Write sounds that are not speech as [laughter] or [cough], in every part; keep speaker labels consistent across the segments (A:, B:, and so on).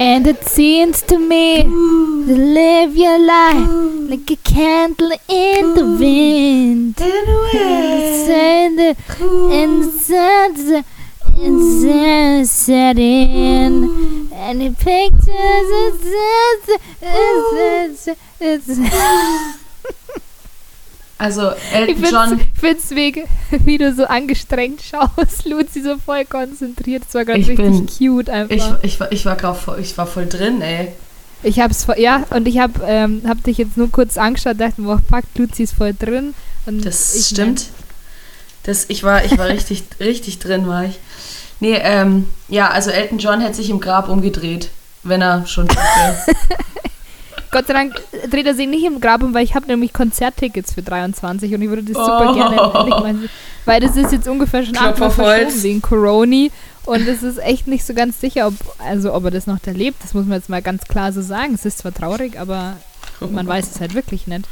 A: And it seems to me to live your life like a candle in the wind. And the and the sun's and sun setting. And it pictures it's, it's, it's, it's
B: Also
A: Ich
B: Elton
A: find's,
B: John,
A: ich find's mega, [laughs] wie du so angestrengt schaust, Luzi so voll konzentriert. Das war gerade
B: Ich
A: richtig
B: bin-
A: cute einfach.
B: ich, ich, war- ich, war grad voll, ich war voll drin, ey.
A: Ich hab's voll, ja, und ich hab, ähm, hab dich jetzt nur kurz angeschaut, dachte mir, oh fuck, Luzi ist voll drin.
B: Das
A: ich
B: stimmt. Das, ich war, ich war richtig, [laughs] richtig drin, war ich. Nee, ähm, ja, also Elton John hätte sich im Grab umgedreht, wenn er schon. [laughs]
A: Gott sei Dank dreht er sich nicht im Grab um, weil ich habe nämlich Konzerttickets für 23 und ich würde das super
B: Oh.
A: gerne sehen. Weil das ist jetzt ungefähr schon
B: Holz.
A: verschoben wegen Coroni und es ist echt nicht so ganz sicher, ob, also ob er das noch erlebt. Das muss man jetzt mal ganz klar so sagen. Es ist zwar traurig, aber man weiß es halt wirklich nicht.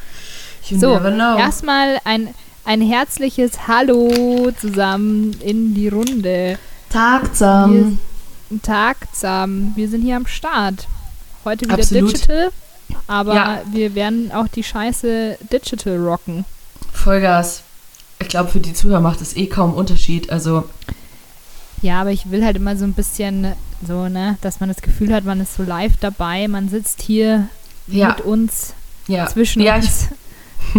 B: You
A: So, erstmal ein, ein herzliches Hallo zusammen in die Runde.
B: Tagsam.
A: Guten Tag zusammen. Wir sind hier am Start. Heute wieder
B: Absolut.
A: Digital, aber
B: Ja.
A: wir werden auch die Scheiße Digital rocken.
B: Vollgas. Ich glaube, für die Zuhörer macht es eh kaum Unterschied. Also,
A: Ja, aber ich will halt immer so ein bisschen so, ne, dass man das Gefühl hat, man ist so live dabei, man sitzt hier
B: ja,
A: mit uns,
B: ja.
A: zwischen
B: ja,
A: uns,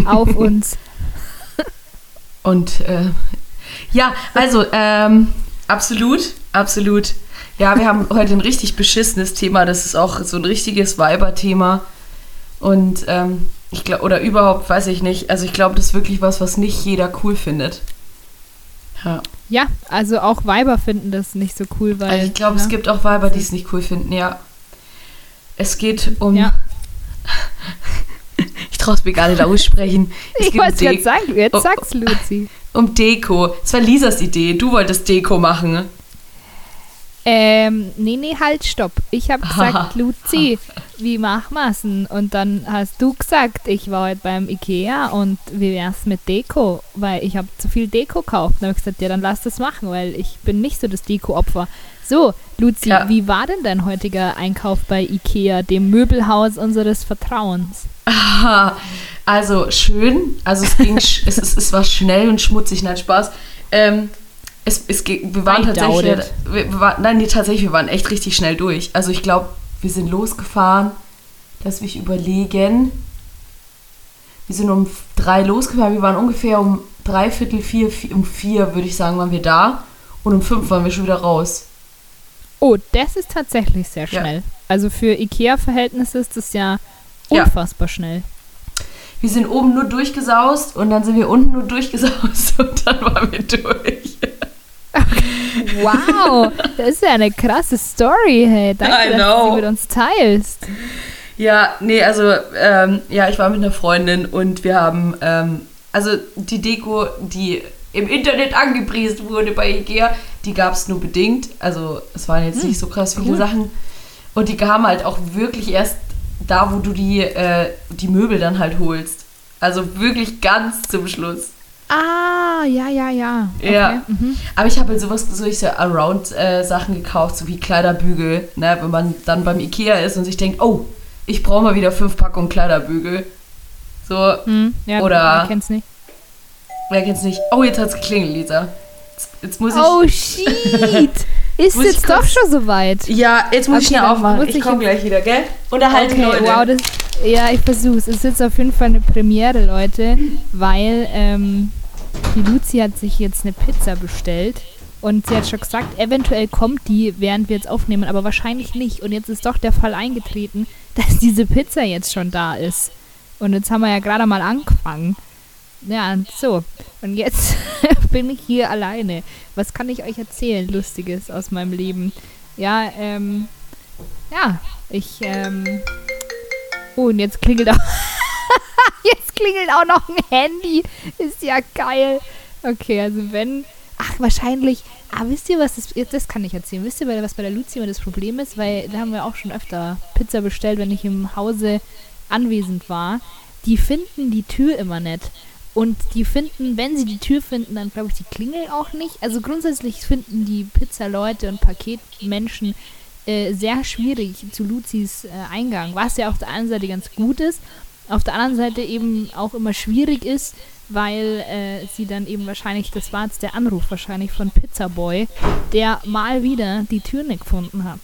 A: auf [laughs] uns.
B: Und äh, ja, also ähm, absolut, absolut. Ja, wir haben heute ein richtig beschissenes Thema. Das ist auch so ein richtiges Weiber-Thema. Und ähm, ich glaube, oder überhaupt, weiß ich nicht. Also ich glaube, das ist wirklich was, was nicht jeder cool findet. Ja.
A: Ja, also auch Weiber finden das nicht so cool, weil.
B: Also ich glaube,
A: ne,
B: es gibt auch Weiber, die es nicht cool finden, ja. Es geht um.
A: Ja. [laughs]
B: ich traue es mir gar nicht aussprechen. Es
A: Ich
B: um
A: wollte gerade
B: De-
A: sagen, jetzt
B: Oh,
A: sag's, Luzi.
B: um Deko. Es war Lisas Idee. Du wolltest Deko machen.
A: Ähm, nee, nee, halt, stopp. Ich habe [laughs] gesagt, Luzi, wie machen wir's denn? Und dann hast du gesagt, ich war heute beim Ikea und wie wär's mit Deko? Weil ich habe zu viel Deko gekauft. Dann habe ich gesagt, ja, dann lass das machen, weil ich bin nicht so das Deko-Opfer. So, Luzi,
B: Ja.
A: wie war denn dein heutiger Einkauf bei Ikea, dem Möbelhaus unseres Vertrauens?
B: Aha, [laughs] also schön. Also es ging, es, es, es war schnell und schmutzig, nein, Spaß. Ähm, es, es, wir waren
A: I
B: tatsächlich, wir, wir waren, nein, nee, tatsächlich, wir waren echt richtig schnell durch. Also ich glaube, wir sind losgefahren, dass wir überlegen. Wir sind um drei losgefahren, wir waren ungefähr um drei Viertel, vier, vier um vier, würde ich sagen, waren wir da. Und um fünf waren wir schon wieder raus.
A: Oh, das ist tatsächlich sehr
B: Ja.
A: schnell. Also für Ikea-Verhältnisse ist das ja
B: Ja.
A: unfassbar schnell.
B: Wir sind oben nur durchgesaust und dann sind wir unten nur durchgesaust [laughs] und dann waren wir durch.
A: Wow, das ist ja eine krasse Story, hey. Danke,
B: I
A: dass du sie mit uns teilst.
B: Ja, nee, also, ähm, ja, ich war mit einer Freundin und wir haben, ähm, also die Deko, die im Internet angepriesen wurde bei Ikea, die gab es nur bedingt. Also es waren jetzt nicht so krass viele
A: cool.
B: Sachen. Und die kamen halt auch wirklich erst da, wo du die, äh, die Möbel dann halt holst. Also wirklich ganz zum Schluss.
A: Ah, ja, ja, ja. Okay.
B: Ja.
A: Mhm.
B: Aber ich habe halt sowas, solche Around-Sachen gekauft, so wie Kleiderbügel, ne, wenn man dann beim Ikea ist und sich denkt, oh, ich brauche mal wieder fünf Packungen Kleiderbügel. So,
A: Hm, ja,
B: Oder-
A: Ich kenn's nicht.
B: wer kennt's nicht? Oh, jetzt hat's geklingelt, Lisa. Jetzt, jetzt muss ich.
A: Oh, shit. [laughs] Ist
B: Muss ich
A: jetzt doch schon soweit.
B: Ja, jetzt muss ich
A: Okay,
B: schnell
A: dann
B: aufmachen. Ich
A: ich
B: komme gleich wieder, gell? Unterhalte
A: Okay,
B: Leute.
A: wow, das, ja, ich versuch's. Es ist jetzt auf jeden Fall eine Premiere, Leute, weil ähm, die Luzi hat sich jetzt eine Pizza bestellt und sie hat schon gesagt, eventuell kommt die, während wir jetzt aufnehmen, aber wahrscheinlich nicht. Und jetzt ist doch der Fall eingetreten, [laughs] dass diese Pizza jetzt schon da ist. Und jetzt haben wir ja gerade mal angefangen. Ja, so. Und jetzt [laughs] bin ich hier alleine. Was kann ich euch erzählen, Lustiges aus meinem Leben? Ja, ähm, ja, ich, ähm, oh, und jetzt klingelt auch, [laughs] jetzt klingelt auch noch ein Handy. Ist ja geil. Okay, also wenn, ach, wahrscheinlich, ah, wisst ihr, was das, das kann ich erzählen. Wisst ihr, was bei der Luzi immer das Problem ist? Weil da haben wir auch schon öfter Pizza bestellt, wenn ich im Hause anwesend war. Die finden die Tür immer nicht. Und die finden, wenn sie die Tür finden, dann glaube ich die Klingel auch nicht. Also grundsätzlich finden die Pizza-Leute und Paketmenschen äh, sehr schwierig zu Luzis äh, Eingang, was ja auf der einen Seite ganz gut ist, auf der anderen Seite eben auch immer schwierig ist, weil äh, sie dann eben wahrscheinlich, das war jetzt der Anruf wahrscheinlich von Pizzaboy, der mal wieder die Tür nicht gefunden hat.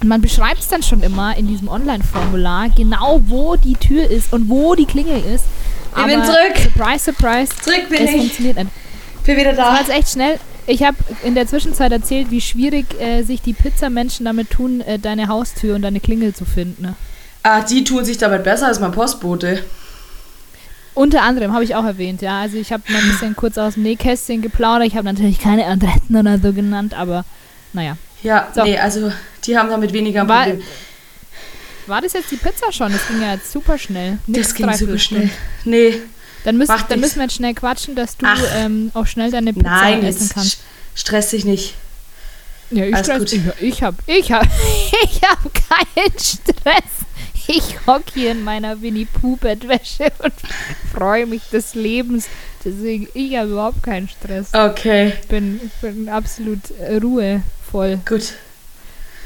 A: Und man beschreibt es dann schon immer in diesem Online-Formular, genau wo die Tür ist und wo die Klingel ist.
B: Ich bin zurück.
A: Surprise, surprise.
B: Zurück bin
A: es
B: ich.
A: funktioniert nicht.
B: Bin wieder
A: Das war
B: da.
A: jetzt echt schnell. Ich habe in der Zwischenzeit erzählt, wie schwierig äh, sich die Pizzamenschen damit tun, äh, deine Haustür und deine Klingel zu finden. Ne?
B: Ah, die tun sich damit besser als mein Postbote.
A: Unter anderem habe ich auch erwähnt, ja. Also ich habe mal ein bisschen kurz aus dem Nähkästchen geplaudert. Ich habe natürlich keine Adressen oder so genannt, aber naja.
B: Ja,
A: So.
B: nee, also die haben damit weniger ein Problem.
A: war das jetzt die Pizza schon? Das ging ja jetzt super schnell.
B: Das
A: Nix
B: ging super schnell. Nee,
A: Dann, müssen, dann
B: nichts.
A: müssen wir jetzt schnell quatschen, dass du ähm, auch schnell deine Pizza
B: nein,
A: essen kannst.
B: st- stress dich nicht.
A: Ja, ich,
B: alles
A: stress,
B: gut.
A: ich, ich habe ich hab, [laughs] ich hab keinen Stress. Ich hock hier in meiner Winnie Pooh Bettwäsche und freue mich des Lebens. Deswegen, ich habe überhaupt keinen Stress.
B: Okay,
A: Ich bin, ich bin absolut äh, ruhevoll.
B: gut.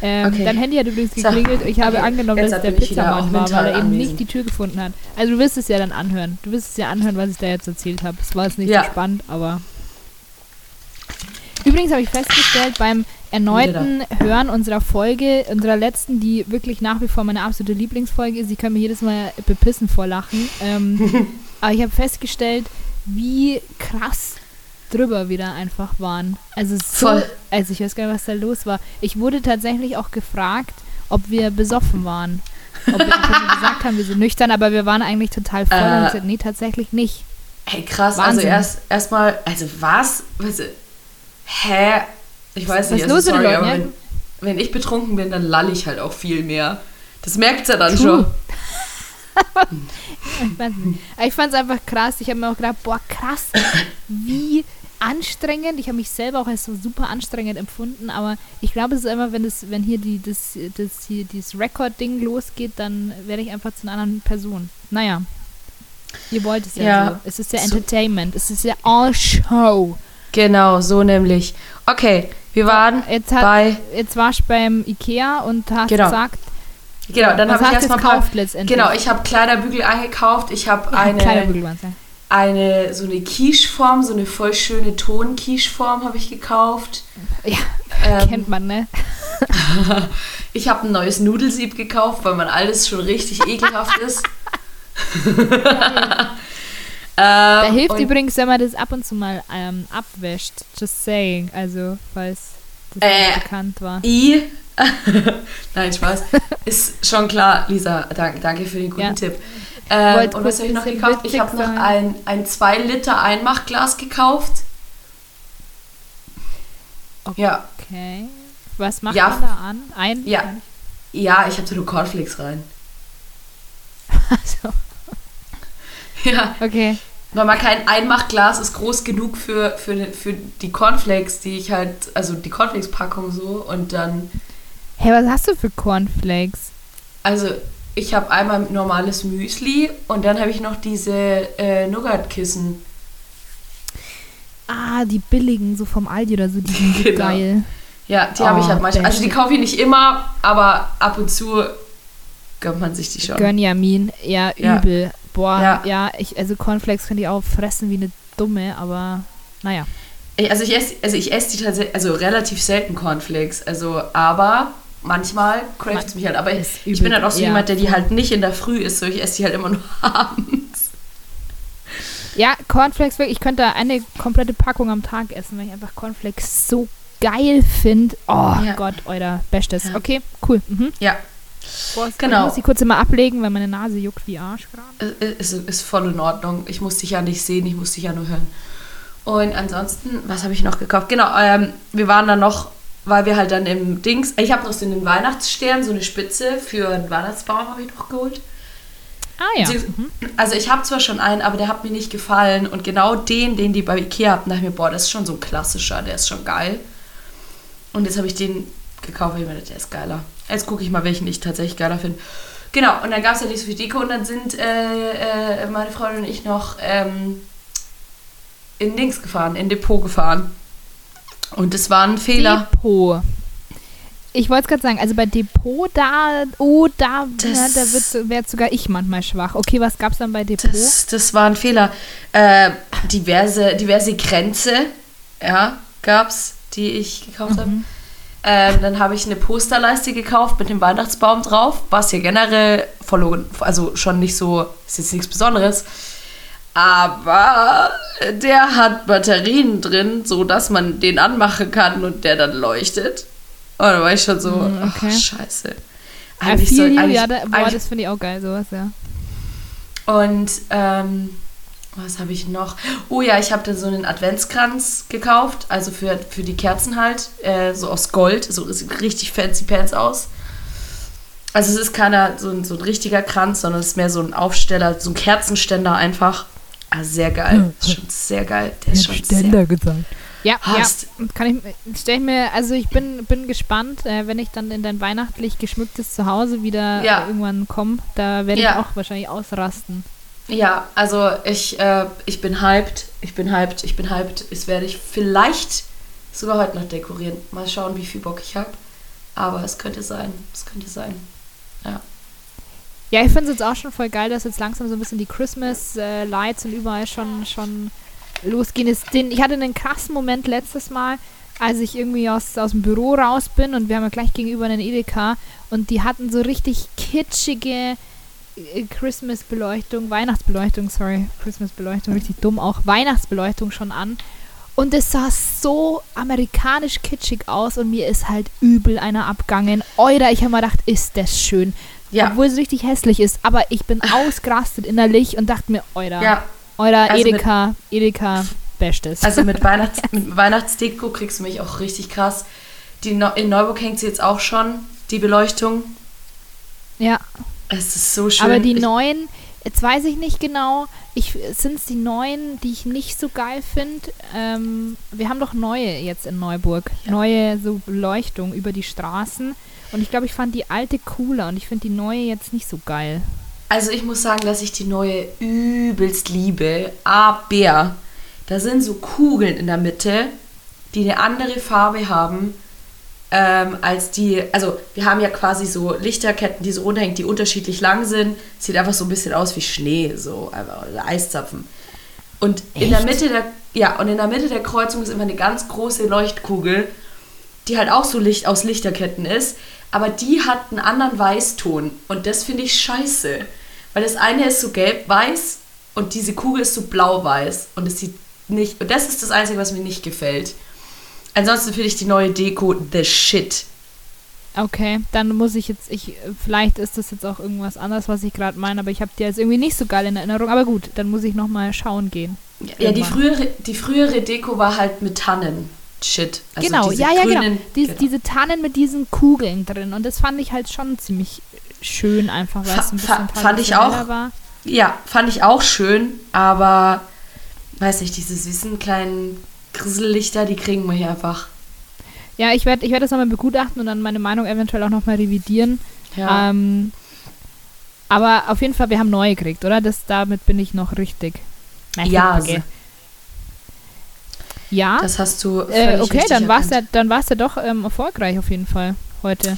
A: Ähm,
B: Okay.
A: Dein Handy hat übrigens
B: So,
A: geklingelt. Ich habe
B: okay.
A: angenommen,
B: Jetzt
A: dass es der Pizzamann war, weil er eben
B: anwesend.
A: nicht die Tür gefunden hat. Also du wirst es ja dann anhören. Du wirst es ja anhören, was ich da jetzt erzählt habe. Es war jetzt nicht
B: Ja.
A: so spannend, aber... Übrigens habe ich festgestellt, beim erneuten Hören unserer Folge, unserer letzten, die wirklich nach wie vor meine absolute Lieblingsfolge ist, ich kann mir jedes Mal bepissen vor Lachen, ähm, [laughs] aber ich habe festgestellt, wie krass drüber wir da einfach waren. Also so,
B: Voll.
A: also ich weiß gar nicht, was da los war. Ich wurde tatsächlich auch gefragt, ob wir besoffen waren. Ob wir gesagt haben, wir sind nüchtern, aber wir waren eigentlich total voll und
B: Äh.
A: ich gesagt, nee, tatsächlich nicht.
B: Hey, krass.
A: Wahnsinn.
B: Also erst erstmal, also was? was? Hä? Ich weiß
A: Was
B: nicht,
A: ist
B: also
A: los
B: sorry,
A: Leuten,
B: aber wenn, wenn ich betrunken bin, dann lalle ich halt auch viel mehr. Das merkt ja dann
A: True.
B: schon. [laughs]
A: Ich fand es einfach krass. Ich habe mir auch gedacht, boah, krass, [laughs] wie anstrengend. Ich habe mich selber auch als so super anstrengend empfunden, aber ich glaube, es ist immer, wenn es, wenn hier die, das, das hier dieses Record-Ding losgeht, dann werde ich einfach zu einer anderen Person. Naja. Ihr wollt es ja,
B: Ja.
A: so. Es ist ja
B: So-
A: Entertainment. Es ist ja all Show.
B: Genau, so nämlich. Okay, wir waren
A: Jetzt, hat,
B: bei.
A: jetzt warst du beim Ikea und hast
B: Genau.
A: gesagt,
B: Genau, dann habe ich erstmal
A: gekauft letztendlich?
B: Genau, ich habe Kleiderbügel eingekauft. Ich habe eine,
A: Bügel waren's, ja.
B: Eine so eine Quiche-Form, so eine voll schöne Ton-Quiche-Form habe ich gekauft.
A: Ja,
B: Ähm,
A: kennt man, ne? [laughs]
B: Ich habe ein neues Nudelsieb gekauft, weil mein altes schon richtig ekelhaft ist. [laughs]
A: Da
B: ähm,
A: hilft
B: und-
A: übrigens, wenn man das ab und zu mal ähm, abwäscht. Just saying. Also, falls das
B: Äh,
A: nicht bekannt war.
B: I. [laughs] Nein, Spaß. Ist schon klar, Lisa. Danke, danke für den guten
A: Ja.
B: Tipp. Ähm, und was habe ich noch gekauft? Ich habe noch ein, ein 2 Liter Einmachglas gekauft. Ja,
A: Okay. Was macht
B: Ja.
A: man da an? Ein?
B: Ja. ja, ich habe so nur Cornflakes rein.
A: Also, [laughs]
B: Ja,
A: okay.
B: weil man kein Einmachglas ist groß genug für, für, für die Cornflakes, die ich halt, also die Cornflakes-Packung so und dann
A: Hey, was hast du für Cornflakes?
B: Also, ich habe einmal normales Müsli und dann habe ich noch diese äh, Nougat-Kissen.
A: Ah, die billigen, so vom Aldi oder so, die sind [laughs]
B: Genau.
A: geil.
B: Ja, die habe ich
A: Oh,
B: halt manchmal. Also, die kaufe ich nicht immer, aber ab und zu gönnt man sich die schon.
A: Gönjamin, ja,
B: Ja.
A: übel. Boah, ja,
B: Ja.
A: ich, also Cornflakes könnte ich auch fressen wie eine Dumme, aber naja.
B: Also, ich esse also ich esse die tatsächlich, also relativ selten Cornflakes. Also, aber manchmal craves mich halt. Aber ich,
A: Ist
B: ich bin
A: übel.
B: halt auch so
A: Ja,
B: jemand, der die halt nicht in der Früh isst, so ich esse die halt immer nur [laughs] abends.
A: Ja, Cornflakes, wirklich, ich könnte da eine komplette Packung am Tag essen, weil ich einfach Cornflakes so geil finde. Oh
B: Ja.
A: Gott, euer Bestes.
B: Ja.
A: Okay, cool. Mhm.
B: Ja,
A: Boah, ich
B: Genau.
A: muss die kurz immer ablegen, weil meine Nase juckt wie Arsch gerade.
B: ist, ist voll in Ordnung. Ich muss dich ja nicht sehen, ich muss dich ja nur hören. Und ansonsten, was habe ich noch gekauft? Genau, ähm, wir waren dann noch, weil wir halt dann im Dings, ich habe noch so einen Weihnachtsstern, so eine Spitze für einen Weihnachtsbaum habe ich noch geholt.
A: Ah ja. Mhm.
B: Also ich habe zwar schon einen, aber der hat mir nicht gefallen. Und genau den, den die bei Ikea hatten, dachte ich mir, boah, das ist schon so ein klassischer, der ist schon geil. Und jetzt habe ich den gekauft, weil ich mir dachte, der ist geiler. Jetzt gucke ich mal, welchen ich tatsächlich geiler finde. Genau, und dann gab es ja nicht so viel Deko und dann sind äh, äh, meine Freundin und ich noch ähm, in Dings gefahren, in Depot gefahren. Und das war ein Fehler.
A: Depot. Ich wollte es gerade sagen, also bei Depot, da, oh, da,
B: Das-
A: da wird wäre sogar ich manchmal schwach. Okay, was gab's dann bei Depot?
B: Das, das war ein Fehler. Äh, diverse, diverse Grenze, ja, gab's, die ich gekauft habe. Ähm, dann habe ich eine Posterleiste gekauft mit dem Weihnachtsbaum drauf, was ja generell verloren, also schon nicht so, ist jetzt nichts Besonderes. Aber der hat Batterien drin, so dass man den anmachen kann und der dann leuchtet. Und da war ich schon so,
A: Mm, okay.
B: ach, scheiße. Eigentlich
A: feel
B: soll- eigentlich-
A: ja, da, boah, das finde ich auch geil, sowas, ja.
B: Und ähm, was habe ich noch? Oh ja, ich habe dann so einen Adventskranz gekauft, also für, für die Kerzen halt, äh, so aus Gold, so sieht richtig fancy pants aus. Also es ist keiner so ein, so ein richtiger Kranz, sondern es ist mehr so ein Aufsteller, so ein Kerzenständer einfach. Ah, sehr geil. Ist schon sehr geil. Der ist schon sehr
A: gesagt. Ja,
B: Hast.
A: ja, kann ich, stell ich mir, also ich bin, bin gespannt, äh, wenn ich dann in dein weihnachtlich geschmücktes Zuhause wieder
B: Ja.
A: äh, irgendwann komme, da werde ich
B: Ja.
A: auch wahrscheinlich ausrasten.
B: Ja, also ich, äh, ich bin hyped. Ich bin hyped. Ich bin hyped. Das werde ich vielleicht sogar heute noch dekorieren. Mal schauen, wie viel Bock ich habe. Aber es könnte sein. Es könnte sein.
A: Ja, ich finde es jetzt auch schon voll geil, dass jetzt langsam so ein bisschen die Christmas-Lights und überall schon, schon losgehen. Es, den, ich hatte einen krassen Moment letztes Mal, als ich irgendwie aus, aus dem Büro raus bin und wir haben ja gleich gegenüber einen Edeka und die hatten so richtig kitschige äh, Christmas-Beleuchtung, Weihnachtsbeleuchtung, sorry, Christmas-Beleuchtung, richtig dumm auch, Weihnachtsbeleuchtung schon an. Und es sah so amerikanisch kitschig aus und mir ist halt übel einer abgangen. Euer, ich habe mir gedacht, ist das schön.
B: Ja.
A: Obwohl es richtig hässlich ist, aber ich bin ausgerastet innerlich und dachte mir, euer,
B: Ja,
A: euer
B: also mit-
A: Edeka, Edeka, bestes.
B: also mit, [laughs] Weihnachts mit Weihnachtsdeko kriegst du mich auch richtig krass. Die Neu in Neuburg hängt sie jetzt auch schon, die Beleuchtung.
A: ja,
B: Es ist so schön.
A: aber die
B: ich,
A: neuen, jetzt weiß ich nicht genau, sind es die neuen, die ich nicht so geil finde. Ähm, wir haben doch neue jetzt in Neuburg,
B: Ja.
A: neue so Beleuchtung über die Straßen und ich glaube, ich fand die alte cooler und ich finde die neue jetzt nicht so geil.
B: Also ich muss sagen, dass ich die neue übelst liebe. Aber da sind so Kugeln in der Mitte, die eine andere Farbe haben ähm, als die. Also wir haben ja quasi so Lichterketten, die so runterhängen, die unterschiedlich lang sind. Sieht einfach so ein bisschen aus wie Schnee, so oder Eiszapfen. Und in der
A: Echt?
B: Mitte der ja und in der Mitte der Kreuzung ist immer eine ganz große Leuchtkugel, die halt auch so Licht aus Lichterketten ist, aber die hat einen anderen Weißton und das finde ich scheiße, weil das eine ist so gelb-weiß und diese Kugel ist so blau-weiß und es sieht nicht und das ist das einzige, was mir nicht gefällt. Ansonsten finde ich die neue Deko the shit.
A: Okay, dann muss ich jetzt, ich, vielleicht ist das jetzt auch irgendwas anderes, was ich gerade meine, aber ich habe die jetzt irgendwie nicht so geil in Erinnerung. Aber gut, dann muss ich nochmal schauen gehen.
B: Ja, die
A: Irgendwann.
B: frühere, die frühere Deko war halt mit Tannen. Shit. Also
A: genau, ja, ja, genau.
B: grünen-
A: Dies,
B: genau.
A: Diese Tannen mit diesen Kugeln drin. Und das fand ich halt schon ziemlich schön, einfach weil es ein bisschen
B: fand ich auch.
A: war.
B: Ja, fand ich auch schön, aber weiß nicht, diese süßen kleinen Grissellichter, die kriegen wir hier einfach.
A: Ja, ich werde ich werd das nochmal begutachten und dann meine Meinung eventuell auch nochmal revidieren.
B: Ja.
A: Ähm, aber auf jeden Fall, wir haben neue gekriegt, oder? Das, damit bin ich noch richtig. Nein,
B: Ja,
A: okay. Ja,
B: das hast du.
A: äh, okay, dann war es ja, dann war's ja doch ähm, erfolgreich auf jeden Fall heute.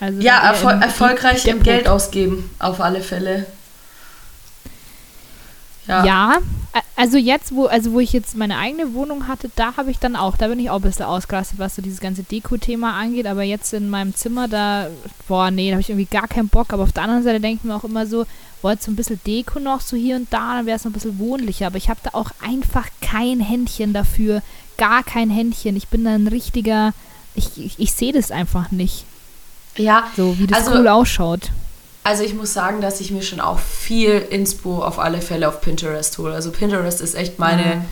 A: Also
B: Ja, erfol erfolgreich im. Geld ausgeben, auf alle Fälle. Ja.
A: Ja, also jetzt, wo, also wo ich jetzt meine eigene Wohnung hatte, da habe ich dann auch, da bin ich auch ein bisschen ausgerastet, was so dieses ganze Deko-Thema angeht, aber jetzt in meinem Zimmer, da, boah, nee, da habe ich irgendwie gar keinen Bock, aber auf der anderen Seite denke ich mir auch immer so, jetzt so ein bisschen Deko noch so hier und da, dann wäre es noch ein bisschen wohnlicher, aber ich habe da auch einfach kein Händchen dafür, gar kein Händchen, ich bin da ein richtiger, ich, ich, ich sehe das einfach nicht,
B: ja,
A: so wie das
B: Also-
A: cool ausschaut.
B: Also ich muss sagen, dass ich mir schon auch viel Inspo auf alle Fälle auf Pinterest hole. Also Pinterest ist echt meine
A: Mhm.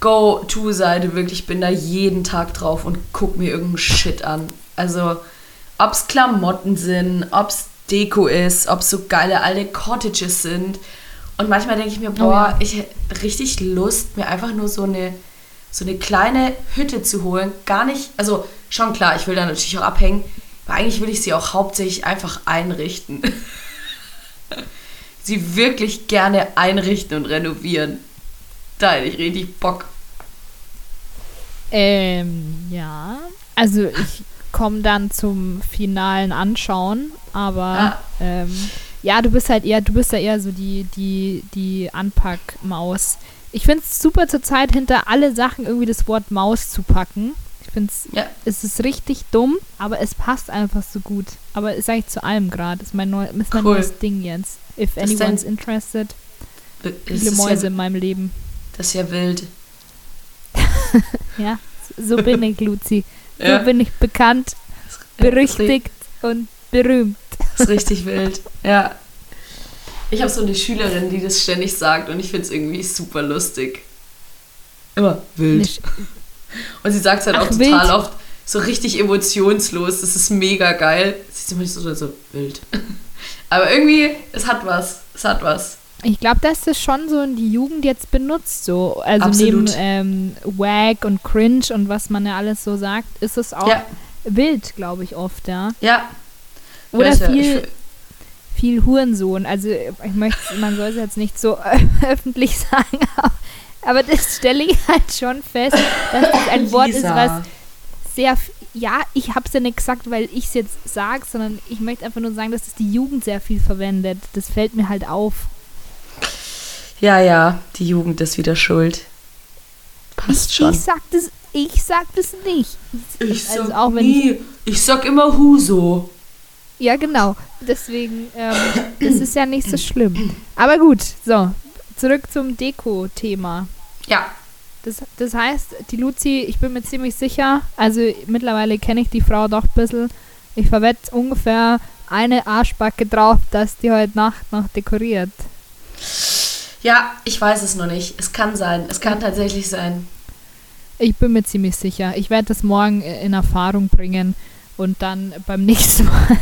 B: Go-To-Seite. Wirklich, ich bin da jeden Tag drauf und guck mir irgendeinen Shit an. Also, ob es Klamotten sind, ob es Deko ist, ob es so geile alte Cottages sind. Und manchmal denke ich mir, boah,
A: ja.
B: ich hätte richtig Lust, mir einfach nur so eine, so eine kleine Hütte zu holen. Gar nicht, also schon klar, ich will da natürlich auch abhängen, aber eigentlich will ich sie auch hauptsächlich einfach einrichten. [laughs] sie wirklich gerne einrichten und renovieren. Da hätte ich richtig Bock.
A: Ähm, ja. Also ich komme dann zum finalen Anschauen, aber
B: Ah.
A: ähm, ja, du bist halt eher, du bist ja eher so die, die, die Anpackmaus. Ich finde es super zur Zeit hinter alle Sachen irgendwie das Wort Maus zu packen. Ich finde es,
B: Ja.
A: es ist richtig dumm, aber es passt einfach so gut. Aber ist eigentlich zu allem gerade. Ist mein, neu, ist mein
B: Cool.
A: neues Ding jetzt. If
B: Das
A: anyone's
B: dein-
A: interested. Viele Mäuse
B: Ja,
A: in meinem Leben.
B: das ist ja wild. [laughs]
A: Ja, so bin ich, Luzi. So
B: Ja.
A: bin ich bekannt, berüchtigt und berühmt.
B: Das ist richtig wild. Ja. Ich habe so eine Schülerin, die das ständig sagt und ich finde es irgendwie super lustig. Immer wild.
A: Nicht-
B: Und sie sagt es halt
A: Ach,
B: auch total
A: wild.
B: oft so richtig emotionslos. Das ist mega geil. Sie ist immer so, so wild. [laughs] Aber irgendwie, es hat was. Es hat was.
A: Ich glaube, dass das schon so in die Jugend jetzt benutzt, so. Also
B: Absolut.
A: neben ähm, Wag und Cringe und was man ja alles so sagt, ist es auch
B: Ja,
A: wild, glaube ich, oft, ja.
B: ja.
A: Oder
B: Welche-
A: viel, viel Hurensohn. Also ich möchte, man soll es jetzt nicht so [laughs] öffentlich sagen, aber, aber das stelle ich halt schon fest, dass das ein [laughs] Wort ist, was sehr, ja, ich habe es ja nicht gesagt, weil ich es jetzt sage, sondern ich möchte einfach nur sagen, dass es die Jugend sehr viel verwendet. Das fällt mir halt auf.
B: Ja, ja, die Jugend ist wieder schuld. Passt
A: ich,
B: schon.
A: ich sag das, ich sag das nicht.
B: Ich
A: also
B: sag
A: auch
B: nie. Ich sag immer Huso.
A: Ja, genau. Deswegen, ähm, [coughs] das ist ja nicht so schlimm. Aber gut, so, zurück zum Deko-Thema.
B: Ja,
A: Das, das heißt, die Luzi, ich bin mir ziemlich sicher, also mittlerweile kenne ich die Frau doch ein bisschen. Ich verwette ungefähr eine Arschbacke drauf, dass die heute Nacht noch dekoriert.
B: ja, ich weiß es noch nicht. Es kann sein. Es kann tatsächlich sein.
A: Ich bin mir ziemlich sicher. Ich werde das morgen äh, in Erfahrung bringen und dann beim [laughs] nächsten Mal.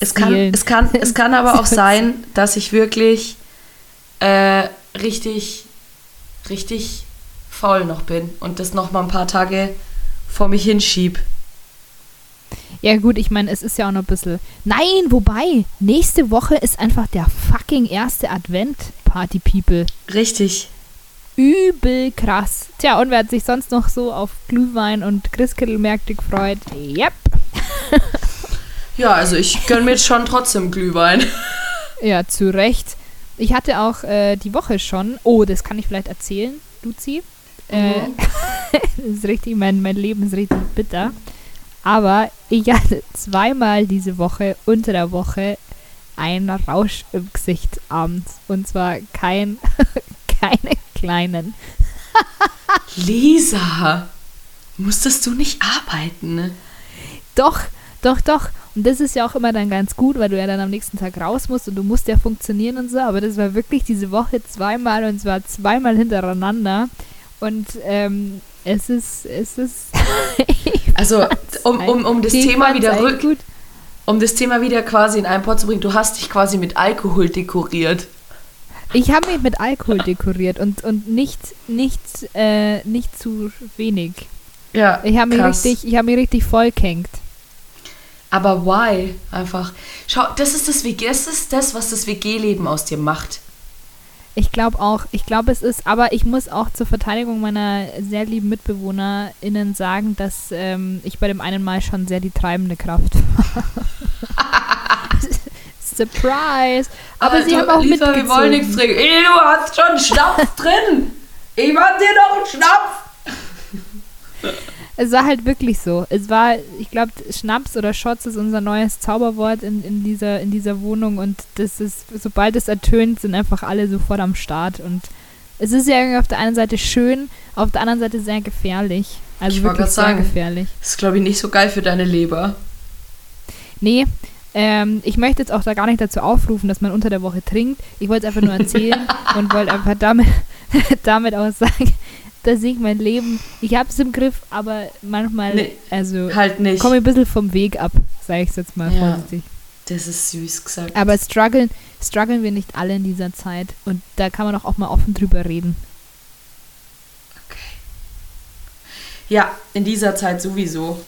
B: Es kann, es, kann, es kann aber [laughs] auch sein, dass ich wirklich äh, richtig, richtig faul noch bin und das noch mal ein paar Tage vor mich hinschieb.
A: Ja gut, ich meine, es ist ja auch noch ein bisschen. Nein, wobei, nächste Woche ist einfach der fucking erste Advent, Party People.
B: Richtig.
A: Übel krass. Tja, und wer hat sich sonst noch so auf Glühwein und Christkindlmärkte gefreut? Yep. [laughs]
B: Ja, also ich gönn mir jetzt schon trotzdem Glühwein.
A: Ja, zu Recht. Ich hatte auch äh, die Woche schon. Oh, das kann ich vielleicht erzählen, Luzi. Äh, [laughs] das ist richtig, mein, mein Leben ist richtig bitter. Aber ich hatte zweimal diese Woche unter der Woche einen Rausch im Gesicht abends. Und zwar kein, [laughs] keine kleinen.
B: Lisa, musstest du nicht arbeiten? ne?
A: Doch, doch, doch. Und das ist ja auch immer dann ganz gut, weil du ja dann am nächsten Tag raus musst und du musst ja funktionieren und so. Aber das war wirklich diese Woche zweimal und zwar zweimal hintereinander. Und ähm, es ist, es ist. [laughs]
B: Also, um, um, um das Thema wieder rück, um das Thema wieder quasi in einen Pot zu bringen, du hast dich quasi mit Alkohol dekoriert.
A: Ich habe mich mit Alkohol dekoriert und, und nicht, nicht, äh, nicht zu wenig.
B: Ja,
A: Ich habe mich richtig, ich habe mich richtig vollkenkt.
B: Aber why? Einfach. Schau, das ist das WG, das ist das, was das WG-Leben aus dir macht.
A: Ich glaube auch, ich glaube es ist, aber ich muss auch zur Verteidigung meiner sehr lieben MitbewohnerInnen sagen, dass ähm, ich bei dem einen Mal schon sehr die treibende Kraft war. [laughs] Surprise! Aber sie haben auch
B: Lisa,
A: mitgezogen.
B: wir wollen nichts trinken. Ey, du hast schon Schnaps drin. Ich mach dir noch einen Schnaps. [laughs]
A: Es war halt wirklich so. Es war, ich glaube, Schnaps oder Shots ist unser neues Zauberwort in, in, dieser, in dieser Wohnung und das ist, sobald es ertönt, sind einfach alle sofort am Start und es ist ja irgendwie auf der einen Seite schön, auf der anderen Seite sehr gefährlich. Also
B: Ich
A: wirklich sehr
B: sagen.
A: gefährlich.
B: Das ist, glaube ich, nicht so geil für deine Leber.
A: Nee, ähm, ich möchte jetzt auch da gar nicht dazu aufrufen, dass man unter der Woche trinkt. Ich wollte es einfach nur erzählen [laughs] und wollte einfach damit, [laughs] damit auch sagen, dass ich mein Leben, ich habe es im Griff, aber manchmal,
B: Nee,
A: also
B: Halt nicht.
A: komme ich ein bisschen vom Weg ab, sage ich jetzt mal
B: Ja.
A: vorsichtig.
B: Das ist süß gesagt.
A: Aber strugglen, strugglen wir nicht alle in dieser Zeit und da kann man doch auch mal offen drüber reden.
B: Ja, in dieser Zeit sowieso.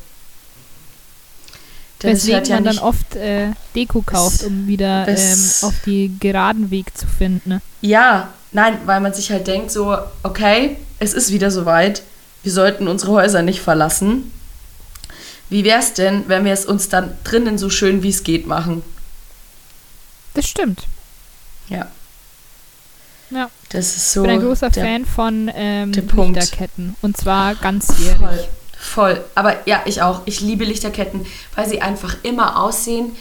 B: Es
A: Weswegen
B: ja
A: man dann oft äh, Deko kauft,
B: Es-
A: um wieder ähm,
B: es-
A: auf die geraden Weg zu finden. Ne?
B: Ja, nein, weil man sich halt denkt so, okay, es ist wieder soweit. Wir sollten unsere Häuser nicht verlassen. wie wäre es denn, wenn wir es uns dann drinnen so schön wie es geht machen?
A: Das stimmt.
B: Ja.
A: Ja.
B: Das ist so.
A: Ich bin ein großer
B: der-
A: Fan von ähm. Lichterketten. Und zwar ganzjährig.
B: Voll, voll. Aber ja, ich auch. Ich liebe Lichterketten, weil sie einfach immer aussehen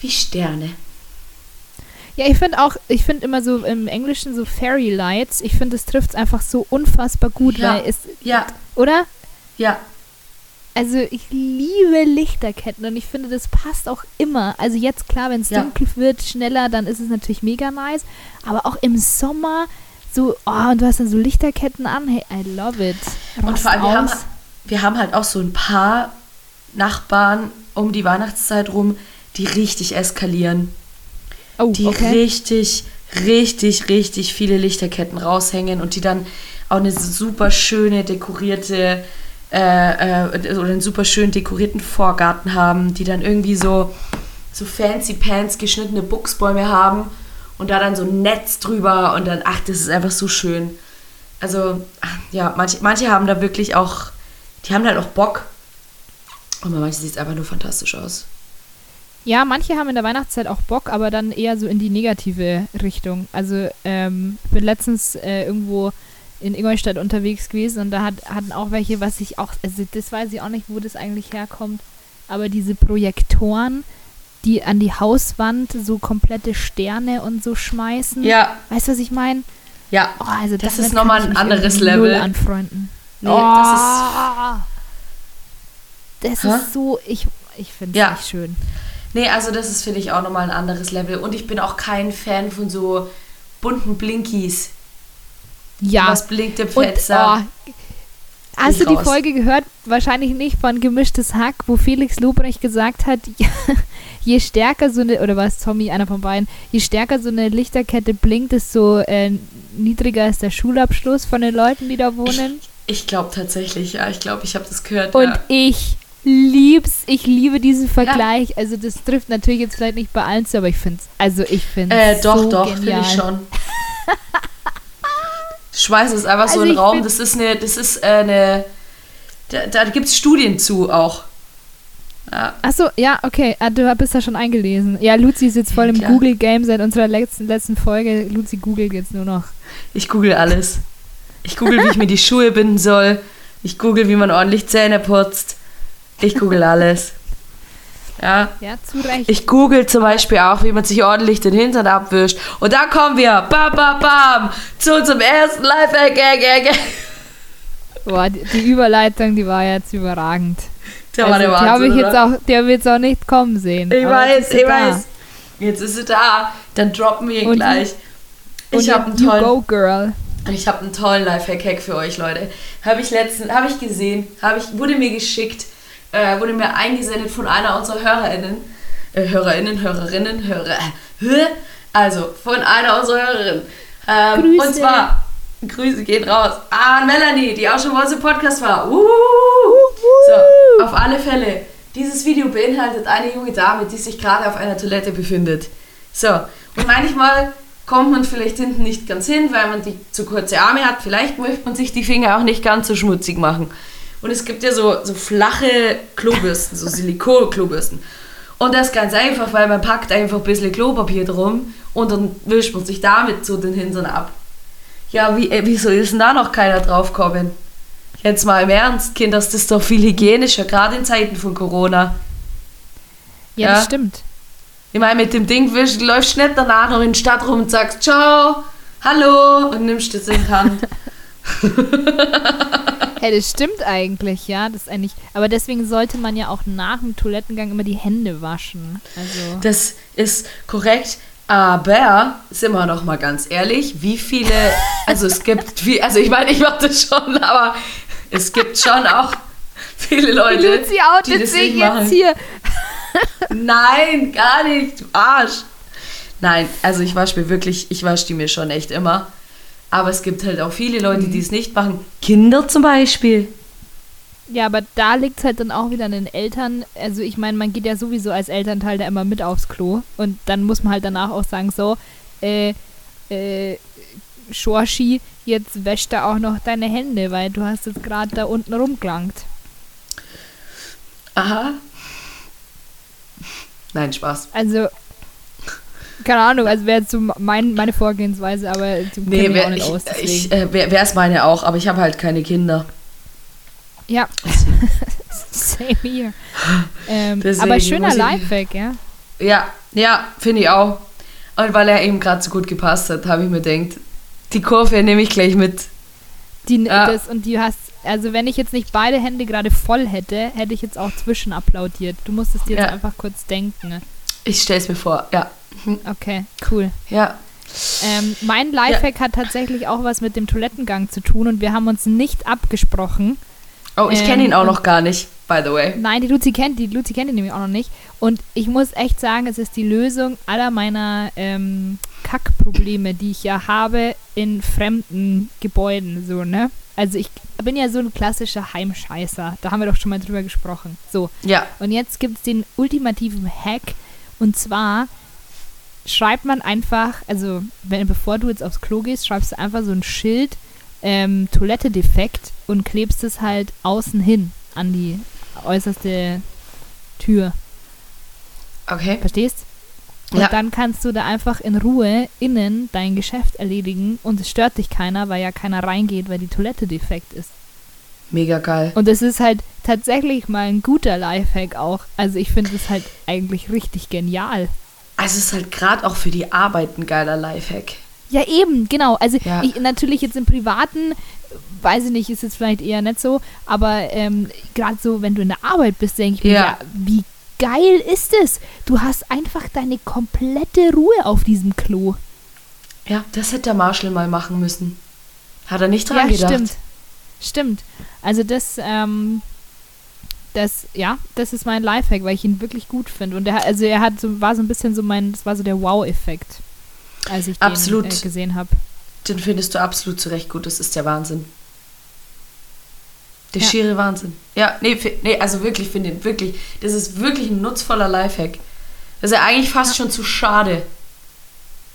B: wie Sterne.
A: Ja, ich finde auch, ich finde immer so im Englischen so Fairy Lights, ich finde, es trifft es einfach so unfassbar gut,
B: Ja.
A: weil es,
B: Ja,
A: oder?
B: ja.
A: Also ich liebe Lichterketten und ich finde, das passt auch immer. Also jetzt klar, wenn es
B: Ja.
A: dunkel wird, schneller, dann ist es natürlich mega nice. Aber auch im Sommer so, oh, und du hast dann so Lichterketten an, hey, I love it.
B: Und
A: Rast
B: vor allem, wir haben, wir haben halt auch so ein paar Nachbarn um die Weihnachtszeit rum, die richtig eskalieren.
A: Oh,
B: Die
A: okay.
B: richtig, richtig, richtig viele Lichterketten raushängen und die dann auch eine super schöne dekorierte äh, äh, oder einen super schön dekorierten Vorgarten haben, die dann irgendwie so, so fancy pants geschnittene Buchsbäume haben und da dann so ein Netz drüber und dann, ach, das ist einfach so schön. Also, ja, manche, manche haben da wirklich auch, die haben halt auch Bock. Und bei manchen sieht es einfach nur fantastisch aus.
A: Ja, manche haben in der Weihnachtszeit auch Bock, aber dann eher so in die negative Richtung. Also ähm, ich bin letztens äh, irgendwo in Ingolstadt unterwegs gewesen und da hat, hatten auch welche, was ich auch, also das weiß ich auch nicht, wo das eigentlich herkommt, aber diese Projektoren, die an die Hauswand so komplette Sterne und so schmeißen.
B: Ja,
A: Weißt du, was ich meine?
B: ja.
A: Oh, also
B: Das ist noch mal
A: kann ich
B: ein anderes
A: irgendwie null
B: Level.
A: anfreunden.
B: Nee, das ist-
A: Oh, das ist so, ich, ich finde es
B: Ja.
A: nicht schön.
B: Nee, also das ist, finde ich, auch nochmal ein anderes Level. Und ich bin auch kein Fan von so bunten Blinkies.
A: Ja.
B: Was blinkt der
A: Und,
B: Pfetzer?
A: oh, hast
B: ich
A: du die
B: raus.
A: Folge gehört? Wahrscheinlich nicht von Gemischtes Hack, wo Felix Lobrecht gesagt hat, [laughs] je stärker so eine, oder war es Tommy, einer von beiden, je stärker so eine Lichterkette blinkt, desto äh, niedriger ist der Schulabschluss von den Leuten, die da wohnen.
B: Ich glaube tatsächlich, ja. Ich glaube, ich habe das gehört.
A: Und
B: ja.
A: ich lieb's, ich liebe diesen Vergleich. Also das trifft natürlich jetzt vielleicht nicht bei allen zu, aber ich finde es, also ich finde
B: Äh, doch,
A: so
B: doch, finde ich schon. [laughs] Schweiß ist einfach so
A: Also
B: ein
A: ich
B: Raum, das ist eine, das ist äh, eine, da, da gibt es Studien zu auch. Ja,
A: Achso, ja, okay. Ah, du bist da schon eingelesen. Ja, Luzi ist jetzt voll im. Google-Game seit unserer letzten, letzten Folge. Luzi googelt jetzt nur noch.
B: ich google alles. Ich google, wie ich mir die [laughs] Schuhe binden soll. Ich google, wie man ordentlich Zähne putzt. Ich google alles. Ja.
A: Ja, zu Recht.
B: Ich google zum Beispiel auch, wie man sich ordentlich den Hintern abwischt. Und da kommen wir, bam, bam, bam, zu unserem ersten Lifehack.
A: Boah, die, die Überleitung, die war jetzt überragend.
B: Der war der
A: die habe
B: Wahnsinn,
A: ich jetzt auch, die habe ich jetzt auch nicht kommen sehen.
B: Ich weiß, ich
A: da.
B: weiß. Jetzt ist sie da. Dann droppen wir ihn
A: Und
B: gleich.
A: Und
B: Ich habe einen tollen,
A: go, girl.
B: ich habe einen tollen Lifehack-Hack für euch, Leute. Habe ich letzten, habe ich gesehen, habe ich, wurde mir geschickt, äh, wurde mir eingesendet von einer unserer HörerInnen, äh, HörerInnen, Hörerinnen, Hörer, hä? also von einer unserer Hörerinnen. Ähm,
A: Grüße.
B: Und zwar, Grüße gehen raus an Melanie, die auch schon bei uns im Podcast war. Uh, so, auf alle Fälle. Dieses Video beinhaltet eine junge Dame, die sich gerade auf einer Toilette befindet. So, und manchmal kommt man vielleicht hinten nicht ganz hin, weil man die zu kurze Arme hat. Vielleicht möchte man sich die Finger auch nicht ganz so schmutzig machen. Und es gibt ja so, so flache Klobürsten, so Silikon-Klobürsten. Und das ist ganz einfach, weil man packt einfach ein bisschen Klopapier drum und dann wischt man sich damit so den Hintern ab. Ja, wie, äh, wieso ist denn da noch keiner draufgekommen? Jetzt mal im Ernst, Kinder, das ist doch viel hygienischer, gerade in Zeiten von Corona.
A: Ja,
B: Ja.
A: das stimmt.
B: Ich meine, mit dem Ding wisch, läufst du nicht danach noch in die Stadt rum und sagst Ciao, Hallo und nimmst das in die Hand. [laughs] [laughs]
A: Hey, das stimmt eigentlich, ja. Das ist eigentlich, aber deswegen sollte man ja auch nach dem Toilettengang immer die Hände waschen. Also.
B: Das ist korrekt, aber sind wir noch mal ganz ehrlich, wie viele, also es gibt, wie, also ich meine, ich mache das schon, aber es gibt schon auch viele Leute,
A: Luzi
B: die das nicht
A: jetzt
B: machen.
A: hier.
B: Nein, gar nicht, du Arsch. Nein, also ich wasche mir wirklich, ich wasche die mir schon echt immer. Aber es gibt halt auch viele Leute, die es nicht machen. Kinder zum Beispiel.
A: Ja, aber da liegt es halt dann auch wieder an den Eltern. Also ich meine, man geht ja sowieso als Elternteil da immer mit aufs Klo. Und dann muss man halt danach auch sagen, so, äh, äh, Schorschi, jetzt wäsch da auch noch deine Hände, weil du hast jetzt gerade da unten rumgelangt.
B: Aha. Nein, Spaß.
A: Also, keine Ahnung, also wäre jetzt so mein, meine Vorgehensweise, aber du
B: Nee, wär,
A: auch nicht
B: ich,
A: aus,
B: ich, äh, wäre es meine auch, aber ich habe halt keine Kinder.
A: ja. [laughs] Same here. Ähm, aber schöner Lifehack, ja.
B: Ja, ja, finde ich auch. Und weil er eben gerade so gut gepasst hat, habe ich mir gedacht, die Kurve nehme ich gleich mit.
A: Die,
B: Ja.
A: das, und du hast, also wenn ich jetzt nicht beide Hände gerade voll hätte, hätte ich jetzt auch zwischen applaudiert. Du musstest dir jetzt
B: Ja.
A: einfach kurz denken.
B: Ich stelle es mir vor, ja. Mhm.
A: Okay, cool.
B: Ja.
A: Ähm, mein Lifehack hat tatsächlich auch was mit dem Toilettengang zu tun und wir haben uns nicht abgesprochen.
B: Oh, ich
A: Ähm,
B: kenne ihn auch noch gar nicht, by the way.
A: Nein, die Luzi kennt die Luzi kennt ihn nämlich auch noch nicht. Und ich muss echt sagen, es ist die Lösung aller meiner ähm, Kackprobleme, die ich ja habe in fremden Gebäuden, so, ne? Also ich bin ja so ein klassischer Heimscheißer. Da haben wir doch schon mal drüber gesprochen. So.
B: Ja.
A: Und jetzt gibt es den ultimativen Hack. Und zwar schreibt man einfach, also wenn, bevor du jetzt aufs Klo gehst, schreibst du einfach so ein Schild, ähm, Toilette defekt und klebst es halt außen hin an die äußerste Tür.
B: Okay.
A: Verstehst? Und
B: Ja.
A: dann kannst du da einfach in Ruhe innen dein Geschäft erledigen und es stört dich keiner, weil ja keiner reingeht, weil die Toilette defekt ist.
B: Mega geil.
A: Und es ist halt tatsächlich mal ein guter Lifehack auch. Also ich finde es halt eigentlich richtig genial.
B: Also es ist halt gerade auch für die Arbeit ein geiler Lifehack.
A: Ja, eben, genau. Also
B: Ja.
A: ich natürlich jetzt im Privaten, weiß ich nicht, ist jetzt vielleicht eher nicht so, aber ähm, gerade so, wenn du in der Arbeit bist, denke ich mir,
B: Ja.
A: ja, wie geil ist es? Du hast einfach deine komplette Ruhe auf diesem Klo.
B: Ja, das hätte der Marshall mal machen müssen. Hat er nicht dran
A: ja,
B: gedacht.
A: stimmt. Stimmt. Also das, ähm, das, ja, das ist mein Lifehack, weil ich ihn wirklich gut finde. Und er, also er hat so, war so ein bisschen so mein, das war so der Wow-Effekt, als ich
B: Absolut.
A: den äh, gesehen habe.
B: Den findest du absolut zu Recht gut. Das ist der Wahnsinn. Der
A: Ja.
B: schiere Wahnsinn. Ja, nee, nee also wirklich, finde ich, wirklich. Das ist wirklich ein nutzvoller Lifehack. Das ist ja eigentlich fast schon zu schade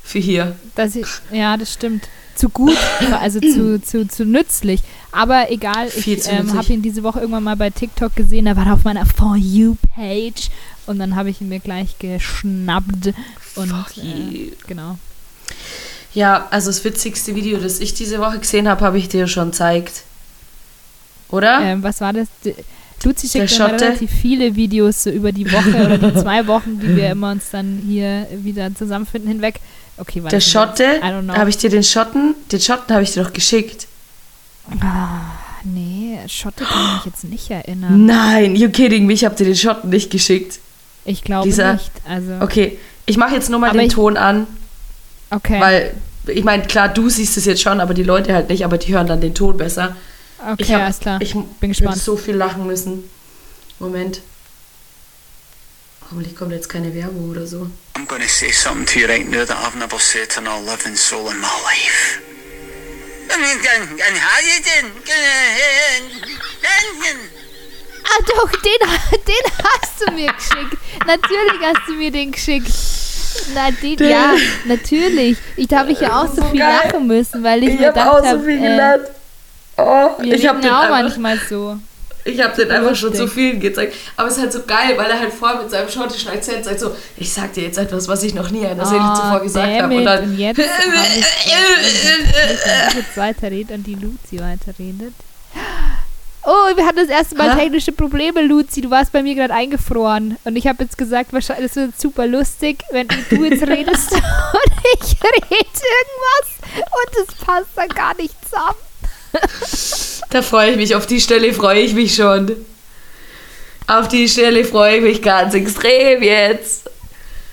B: für hier.
A: Das, ich- ja, das stimmt. Zu gut, also zu, zu, zu nützlich. Aber egal, ich ähm, habe ihn diese Woche irgendwann mal bei TikTok gesehen. Da war er auf meiner For You-Page. Und dann habe ich ihn mir gleich geschnappt. Und äh, genau.
B: Ja, also das witzigste Video, das ich diese Woche gesehen habe, habe ich dir schon gezeigt. Oder?
A: Ähm, was war das? Luzi schickt immer relativ viele Videos so über die Woche oder die zwei Wochen, die wir immer uns dann hier wieder zusammenfinden, hinweg. Okay, warte.
B: der Schotte, habe ich dir den Schotten, den Schotten habe ich dir doch geschickt.
A: Ah, nee, Schotte kann ich mich jetzt nicht erinnern.
B: Nein, you kidding me, ich habe dir den Schotten nicht geschickt.
A: Ich glaube nicht. Also,
B: Okay, ich mache jetzt nur mal
A: Aber
B: den
A: ich-
B: Ton an,
A: okay.
B: weil ich meine, klar, du siehst es jetzt schon, aber die Leute halt nicht, aber die hören dann den Ton besser.
A: Okay,
B: ich hab-
A: alles klar.
B: Ich
A: Bin gespannt.
B: so viel lachen müssen. Moment. Hoffentlich kommt jetzt keine Werbung oder so.
C: I'm going to say something to you right now that I've never said to another living soul in my life.
A: Ah, doch, den, den hast du mir geschickt. Natürlich hast du mir den geschickt. Na, den,
B: Den-
A: ja, natürlich. Ich, da habe ich ja auch so,
B: So
A: viel
B: geil.
A: lachen müssen, weil ich,
B: Ich
A: mir
B: habe
A: gedacht
B: auch so
A: habe,
B: viel
A: äh,
B: gelernt. Oh,
A: wir
B: ich habe den,
A: auch
B: einfach,
A: manchmal so.
B: ich hab den einfach schon zu vielen gezeigt. Aber es ist halt so geil, weil er halt vorher mit seinem schottischen Akzent sagt so, ich sag dir jetzt etwas, was ich noch nie einer Seele
A: Ah,
B: zuvor gesagt habe. Und dann,
A: und jetzt [laughs] habe jetzt weiterrede und die Luzi weiterredet. Oh, wir hatten das erste Mal
B: Hä?
A: technische Probleme, Luzi. Du warst bei mir gerade eingefroren. Und ich habe jetzt gesagt, wahrscheinlich das wird super lustig, wenn du jetzt [laughs] redest und ich rede irgendwas und es passt dann gar nicht zusammen.
B: Da freue ich mich, auf die Stelle freue ich mich schon. Auf die Stelle freue ich mich ganz extrem jetzt.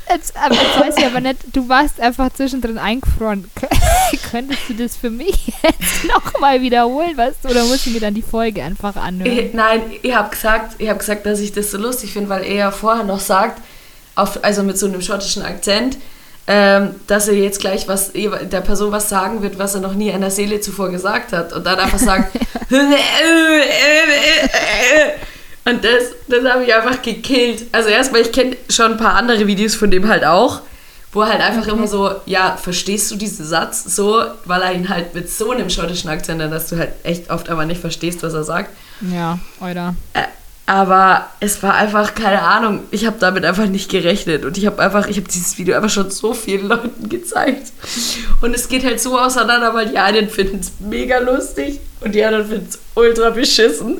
A: Jetzt, aber jetzt weiß ich aber nicht, du warst einfach zwischendrin eingefroren. [laughs] Könntest du das für mich jetzt nochmal wiederholen, weißt du? Oder muss ich mir dann die Folge einfach anhören?
B: Ich, nein, ich habe gesagt, ich habe gesagt, dass ich das so lustig finde, weil er ja vorher noch sagt, auf, also mit so einem schottischen Akzent, ähm, dass er jetzt gleich was der Person was sagen wird, was er noch nie einer Seele zuvor gesagt hat und dann einfach sagt [laughs] [laughs] und das, das habe ich einfach gekillt. Also erstmal, ich kenne schon ein paar andere Videos von dem halt auch, wo er halt einfach immer so, ja, verstehst du diesen Satz so, weil er ihn halt mit so einem schottischen Akzent, hat, dass du halt echt oft aber nicht verstehst, was er sagt.
A: Ja, oder?
B: Aber es war einfach, keine Ahnung, ich habe damit einfach nicht gerechnet. Und ich habe einfach, ich habe dieses Video einfach schon so vielen Leuten gezeigt. Und es geht halt so auseinander, weil die einen finden es mega lustig und die anderen finden es ultra beschissen.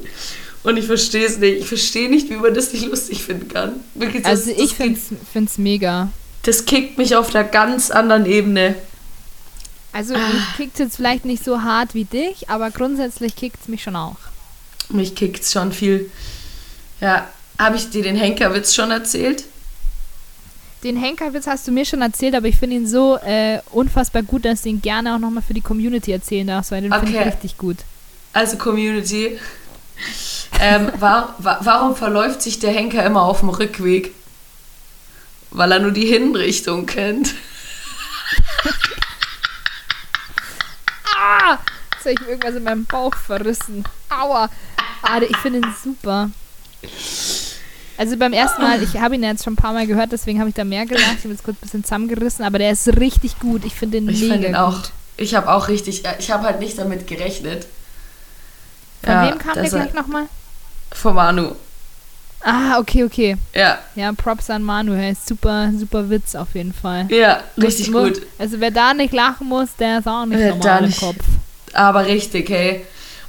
B: Und ich verstehe es nicht. Ich verstehe nicht, wie man das nicht lustig finden kann. Wirklich, das,
A: Also ich finde es mega.
B: das kickt mich auf einer ganz anderen Ebene.
A: Also
B: Ah.
A: mich kickt jetzt vielleicht nicht so hart wie dich, aber grundsätzlich kickt es mich schon auch.
B: Mich kickt es schon viel. Ja, habe ich dir den Henkerwitz schon erzählt?
A: Den Henkerwitz hast du mir schon erzählt, aber ich finde ihn so äh, unfassbar gut, dass du ihn gerne auch nochmal für die Community erzählen darfst, weil den finde ich
B: Okay.
A: richtig gut.
B: Also Community. ähm, wa wa warum verläuft sich der Henker immer auf dem Rückweg? Weil er nur die Hinrichtung kennt.
A: Ah! Jetzt habe ich mir irgendwas in meinem Bauch verrissen. Aua! Ah, ich finde ihn super. Also beim ersten Mal, ich habe ihn ja jetzt schon ein paar Mal gehört, deswegen habe ich da mehr gelacht. Ich habe jetzt kurz ein bisschen zusammengerissen, aber der ist richtig gut. Ich finde ihn
B: Ich
A: mega
B: finde ihn auch.
A: gut.
B: Ich habe auch richtig, ja, ich habe halt nicht damit gerechnet.
A: Von
B: Ja,
A: wem kam der
B: er-
A: gleich nochmal?
B: Von Manu.
A: Ah, okay, okay.
B: Ja,
A: Ja, Props an Manu. Er ist super, super Witz auf jeden Fall.
B: ja, richtig
A: Muss-
B: gut.
A: Also wer da nicht lachen muss, der ist auch nicht
B: Wer
A: normal im Kopf.
B: Aber richtig, hey.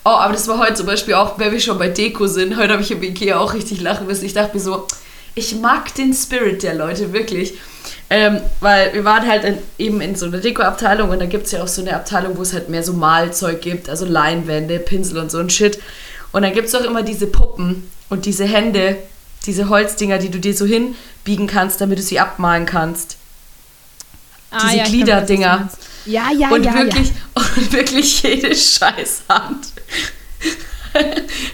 B: Oh, aber das war heute zum Beispiel auch, wenn wir schon bei Deko sind. Heute habe ich im Ikea auch richtig lachen müssen. Ich dachte mir so, ich mag den Spirit der Leute, wirklich. Ähm, weil wir waren halt in, eben in so einer Deko-Abteilung und da gibt es ja auch so eine Abteilung, wo es halt mehr so Malzeug gibt, also Leinwände, Pinsel und so ein Shit. Und dann gibt es auch immer diese Puppen und diese Hände, diese Holzdinger, die du dir so hinbiegen kannst, damit du sie abmalen kannst.
A: Ah,
B: Diese
A: glaub,
B: Gliederdinger.
A: Ja, ja,
B: und,
A: ja,
B: wirklich, und wirklich jede Scheißhand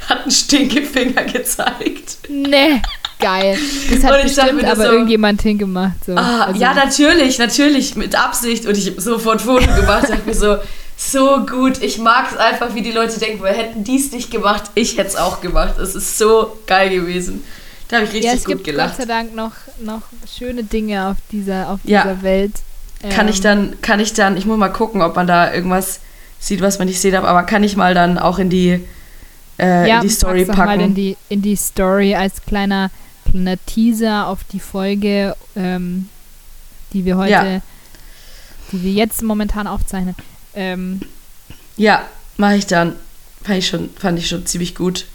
B: hat einen Stinkefinger gezeigt.
A: Nee, geil. Das hat
B: Und ich dachte
A: bestimmt
B: mir
A: aber
B: so,
A: irgendjemand hingemacht. So.
B: Ah,
A: Also,
B: ja, natürlich, natürlich, mit Absicht. Und ich habe sofort Foto gemacht, dachte mir so, so gut. Ich mag es einfach, wie die Leute denken, wir hätten dies nicht gemacht, ich hätte es auch gemacht. Es ist so geil gewesen. Da habe ich richtig
A: ja, es
B: gut
A: gibt
B: gelacht.
A: Gott sei Dank noch, noch schöne Dinge auf dieser, auf
B: Ja.
A: dieser Welt.
B: Kann ich
A: Ähm,
B: dann, kann ich dann, ich muss mal gucken, ob man da irgendwas sieht, was man nicht sehen darf, aber kann ich mal dann auch in die, äh,
A: ja,
B: in die Story packen.
A: mal in die, in die Story als kleiner, kleiner Teaser auf die Folge, ähm, die wir heute,
B: Ja.
A: die wir jetzt momentan aufzeichnen. Ähm,
B: Ja, mache ich dann. Fand ich, schon, fand ich schon ziemlich gut.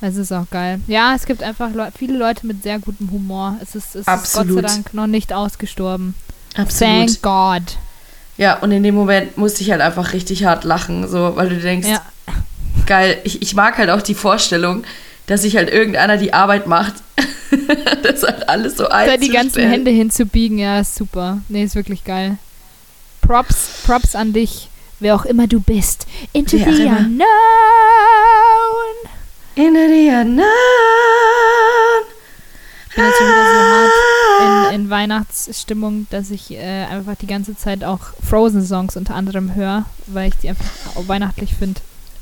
A: das ist auch geil. Ja, es gibt einfach Leu viele Leute mit sehr gutem Humor. Es ist, es ist Gott sei Dank noch nicht ausgestorben.
B: Absolut.
A: Thank God.
B: Ja, und in dem Moment musste ich halt einfach richtig hart lachen, so, weil du denkst,
A: Ja.
B: geil, ich, ich mag halt auch die Vorstellung, dass sich halt irgendeiner die Arbeit macht, [laughs] das halt alles so
A: Da die ganzen
B: einzustellen.
A: Hände hinzubiegen, ja, ist super. Nee, ist wirklich geil. Props, Props an dich, wer auch immer du bist. Into
B: Wer
A: the unknown.
B: In the unknown.
A: Bin jetzt schon wieder in, Weihnachtsstimmung, dass ich äh, einfach die ganze Zeit auch Frozen-Songs unter anderem höre, weil ich die einfach auch weihnachtlich finde.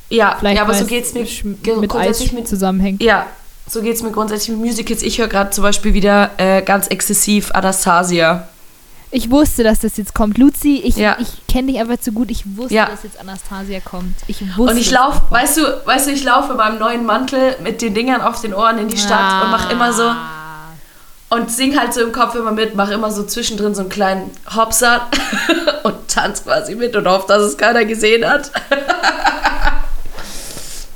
B: Ja,
A: Vielleicht
B: ja, aber so geht's mir
A: mit Eis
B: grundsätzlich mit
A: zusammenhängt.
B: Ja, so geht's mir grundsätzlich mit Musicals. Ich höre gerade zum Beispiel wieder äh, ganz exzessiv Anastasia.
A: Ich wusste, dass das jetzt kommt. Luzi, ich,
B: Ja.
A: ich kenne dich einfach zu gut. Ich wusste,
B: Ja.
A: dass jetzt Anastasia kommt. Ich wusste
B: Und ich
A: es
B: laufe, weißt du, weißt du, ich laufe in meinem neuen Mantel mit den Dingern auf den Ohren in die Stadt und mache immer so
A: Ah.
B: Und sing halt so im Kopf immer mit, mache immer so zwischendrin so einen kleinen Hopser [laughs] und tanz quasi mit und hoffe, dass es keiner gesehen hat. [laughs]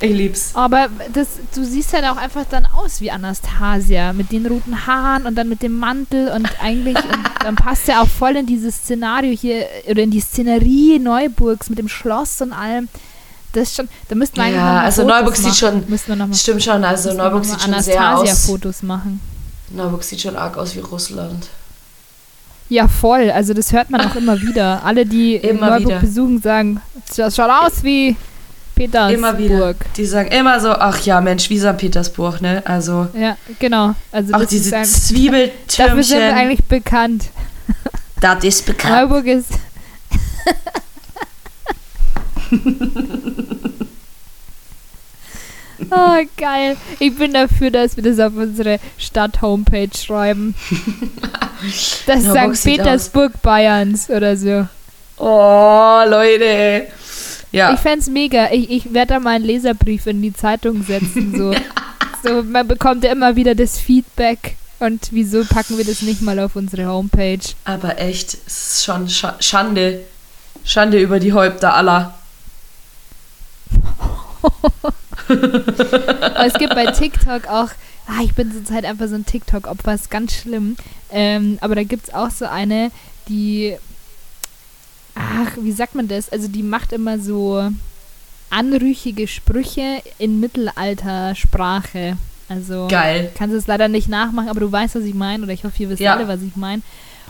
B: ich lieb's.
A: Aber das, du siehst halt auch einfach dann aus wie Anastasia mit den roten Haaren und dann mit dem Mantel und eigentlich und dann passt ja auch voll in dieses Szenario hier oder in die Szenerie Neuburgs mit dem Schloss und allem. Das ist schon, da müssten wir eigentlich
B: Ja, also
A: Fotos
B: Neuburg sieht
A: machen.
B: schon,
A: noch mal,
B: stimmt schon, also Neuburg sieht schon sehr aus.
A: Anastasia-Fotos machen.
B: Neuburg sieht schon arg aus wie Russland.
A: Ja, voll. Also das hört man auch [laughs] immer wieder. Alle, die
B: Immer
A: Neuburg
B: wieder.
A: besuchen, sagen, das schaut aus wie Petersburg.
B: Immer wieder. Die sagen immer so, ach ja, Mensch, wie St. Petersburg, ne? Also
A: Ja, genau. Also
B: auch
A: das
B: diese
A: ist ein, [laughs] dafür sind wir
B: Zwiebeltürmchen,
A: eigentlich bekannt. [laughs]
B: das ist bekannt.
A: Neuburg ist. Oh, geil. Ich bin dafür, dass wir das auf unsere Stadt-Homepage schreiben. [laughs] Das
B: Neuburg
A: St.
B: aus.
A: Petersburg Bayerns oder so.
B: Oh, Leute. Ja,
A: Ich fänd's mega. Ich, ich werde da mal einen Leserbrief in die Zeitung setzen. So. [laughs] So, man bekommt ja immer wieder das Feedback. Und wieso packen wir das nicht mal auf unsere Homepage?
B: Aber echt, es ist schon Scha Schande. Schande über die Häupter aller. [laughs] [laughs]
A: Aber es gibt bei TikTok auch, ah, ich bin zurzeit einfach so ein TikTok-Opfer, ist ganz schlimm. Ähm, aber da gibt es auch so eine, die, ach, wie sagt man das? Also die macht immer so anrüchige Sprüche in Mittelaltersprache. Also
B: Geil.
A: kannst du es leider nicht nachmachen, aber du weißt, was ich meine, oder ich hoffe, ihr wisst
B: Ja.
A: alle, was ich meine.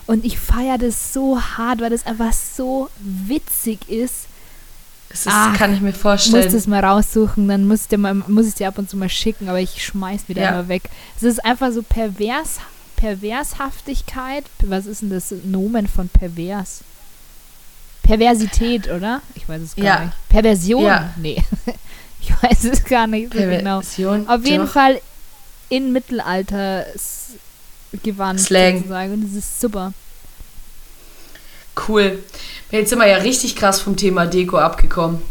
A: Und ich feiere das so hart, weil das einfach so witzig ist.
B: Das ist,
A: Ach,
B: kann ich mir vorstellen.
A: das mal raussuchen, dann muss ich, dir mal, muss ich dir ab und zu mal schicken, aber ich schmeiß wieder
B: Ja.
A: immer weg. Es ist einfach so pervers, Pervershaftigkeit. Was ist denn das Nomen von pervers? Perversität, oder? Ich weiß es gar
B: Ja.
A: nicht. Perversion?
B: Ja.
A: Nee. [laughs] ich weiß es gar nicht so genau.
B: Perversion,
A: Auf jeden
B: doch.
A: Fall in Mittelalter gewandt
B: Slang.
A: sozusagen. Und das ist super.
B: Cool. Jetzt sind wir ja richtig krass vom Thema Deko abgekommen.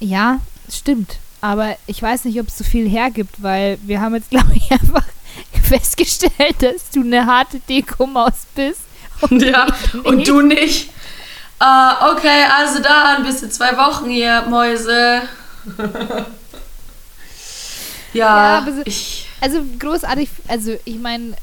A: Ja, stimmt. Aber ich weiß nicht, ob es so viel hergibt, weil wir haben jetzt, [laughs] glaube ich, einfach festgestellt, dass du eine harte Deko-Maus bist. [laughs]
B: Ja, und du nicht. Ah, okay, also dann, bis in zwei Wochen hier, Mäuse. [laughs]
A: Ja,
B: ja,
A: so-
B: ich.
A: Also großartig, also ich meine,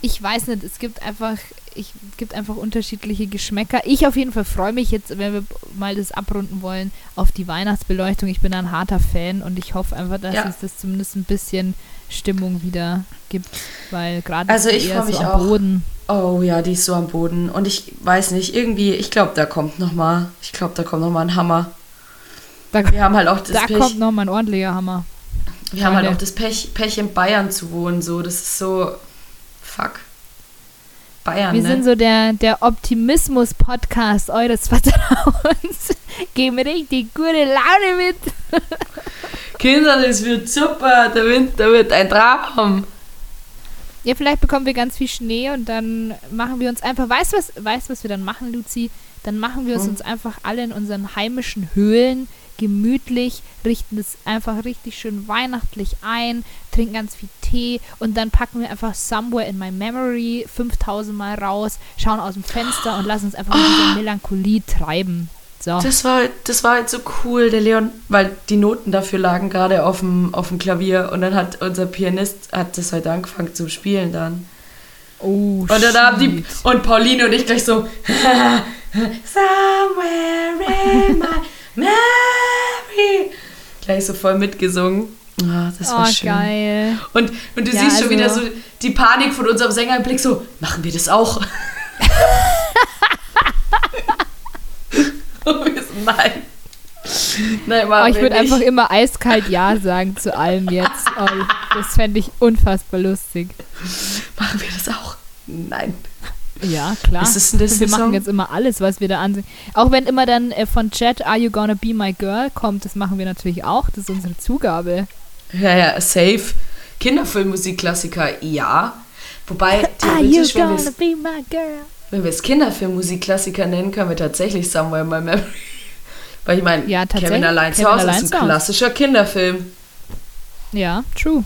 A: ich weiß nicht, es gibt einfach, ich es gibt einfach unterschiedliche Geschmäcker. Ich auf jeden Fall freue mich jetzt, wenn wir mal das abrunden wollen, auf die Weihnachtsbeleuchtung. Ich bin ein harter Fan und ich hoffe einfach, dass
B: Ja.
A: es das zumindest ein bisschen Stimmung wieder gibt, weil gerade
B: Also
A: ist
B: ich
A: eher
B: mich
A: so am
B: auch.
A: Boden.
B: Oh ja, die ist so am Boden. Und ich weiß nicht, irgendwie, ich glaube, da kommt noch mal, ich glaube, da kommt noch mal ein Hammer.
A: Da,
B: Wir haben halt auch das
A: da
B: Pech,
A: kommt nochmal ein ordentlicher Hammer.
B: wir haben halt
A: Freunde.
B: auch das Pech, Pech in Bayern zu wohnen, so, das ist so, fuck. Bayern,
A: Wir
B: ne?
A: sind so der, der Optimismus-Podcast eures Vertrauens. [laughs] Geben richtig gute Laune mit. [laughs]
B: Kinder, das wird super, der Winter wird ein Traum.
A: Ja, vielleicht bekommen wir ganz viel Schnee und dann machen wir uns einfach, weißt du, was, weißt, was wir dann machen, Luzi? Dann machen wir es
B: Hm.
A: uns einfach alle in unseren heimischen Höhlen gemütlich, richten es einfach richtig schön weihnachtlich ein, trinken ganz viel Tee und dann packen wir einfach Somewhere in My Memory 5000 Mal raus, schauen aus dem Fenster und lassen uns einfach mit dieser Melancholie treiben. So.
B: Das war, das war halt so cool, der Leon, weil die Noten dafür lagen gerade auf dem, auf dem Klavier und dann hat unser Pianist hat das halt angefangen zu spielen dann.
A: oh,
B: Und dann haben die
A: shit.
B: und Pauline und ich gleich so [laughs] Somewhere in my memory gleich so voll mitgesungen. Ah, das war
A: Oh,
B: schön.
A: geil.
B: Und, und du
A: Ja,
B: siehst schon wieder so
A: also-
B: die Panik von unserem Sänger im Blick so, machen wir das auch? [laughs] [laughs] und wir so, nein. Nein,
A: Oh, ich würde einfach immer eiskalt Ja sagen zu allem jetzt. Oh, das fände ich unfassbar lustig.
B: Machen wir das auch? Nein.
A: Ja, klar.
B: Ist das
A: wir machen jetzt immer alles, was wir da ansehen. Auch wenn immer dann äh, von Chat Are You Gonna Be My Girl kommt, das machen wir natürlich auch. Das ist unsere Zugabe.
B: Ja, ja, safe. Kinderfilmmusikklassiker, ja. Wobei, [laughs]
A: Are You
B: theoretisch, wenn wir
A: Gonna
B: es
A: Be My Girl?
B: wenn wir es Kinderfilmmusikklassiker nennen, können wir tatsächlich Somewhere in My Memory. [laughs] Weil ich meine,
A: Ja.
B: Kevin allein zu Hause ist ein klassischer Kinderfilm.
A: Ja, true.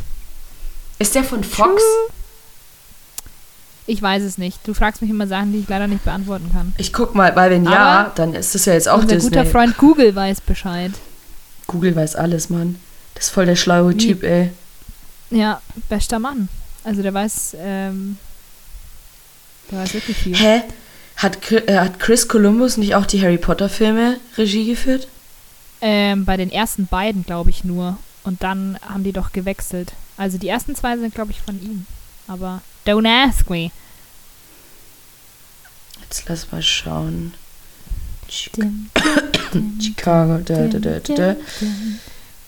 B: Ist der von Fox?
A: Ich weiß es nicht. Du fragst mich immer Sachen, die ich leider nicht beantworten kann.
B: Ich guck mal, weil wenn ja,
A: Aber
B: dann ist das ja jetzt auch
A: Unser
B: Disney.
A: guter Freund Google weiß Bescheid.
B: Google weiß alles, Mann. Das ist voll der schlaue
A: Wie-
B: Typ, ey.
A: Ja, bester Mann. Also der weiß, ähm, der weiß wirklich viel.
B: Hä? Hat, äh, hat Chris Columbus nicht auch die Harry Potter Filme Regie geführt?
A: Ähm, bei den ersten beiden, glaube ich, nur. Und dann haben die doch gewechselt. Also die ersten zwei sind, glaube ich, von ihm aber don't ask me.
B: Jetzt lass mal schauen. Chicago,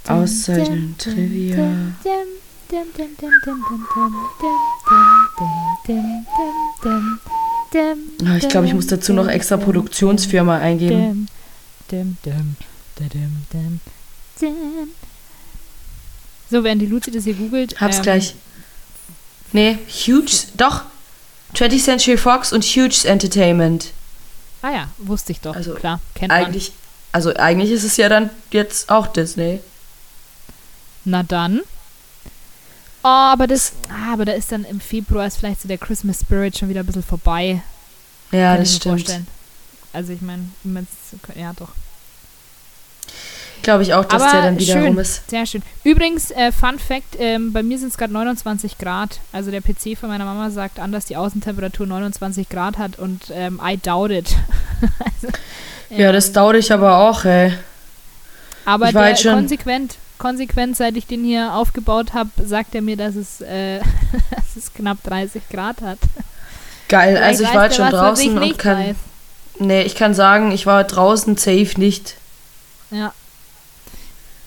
A: Auszeichnen.
B: Trivia. Ja, ich glaube, ich muss dazu noch extra Produktionsfirma eingeben.
A: So, während die Luzi das hier googelt.
B: Hab's
A: ähm,
B: gleich. Nee, Huge, doch. 20th Century Fox und Huge Entertainment.
A: Ah ja, wusste ich doch.
B: Also,
A: Klar, kennt man.
B: Eigentlich, also eigentlich ist es ja dann jetzt auch Disney.
A: Na dann. aber das, ah, aber da ist dann im Februar ist vielleicht so der Christmas Spirit schon wieder ein bisschen vorbei.
B: Ja,
A: kann
B: das stimmt.
A: vorstellen. Also ich meine, ja doch.
B: Glaube ich auch, dass
A: Aber
B: der dann wieder
A: schön.
B: rum ist.
A: Sehr schön. Übrigens, äh, Fun Fact, ähm, bei mir sind es gerade 29 Grad. Also der PC von meiner Mama sagt an, dass die Außentemperatur 29 Grad hat und ähm, I doubt it. [laughs] also,
B: Ja, das dauert ich aber auch, ey.
A: Aber der
B: schon-
A: konsequent, konsequent, seit ich den hier aufgebaut habe, sagt er mir, dass es, äh, [laughs] dass es knapp 30 Grad hat.
B: Geil, also ich war jetzt schon draußen und kann.
A: weiß.
B: Nee, ich kann sagen, ich war draußen safe nicht.
A: Ja.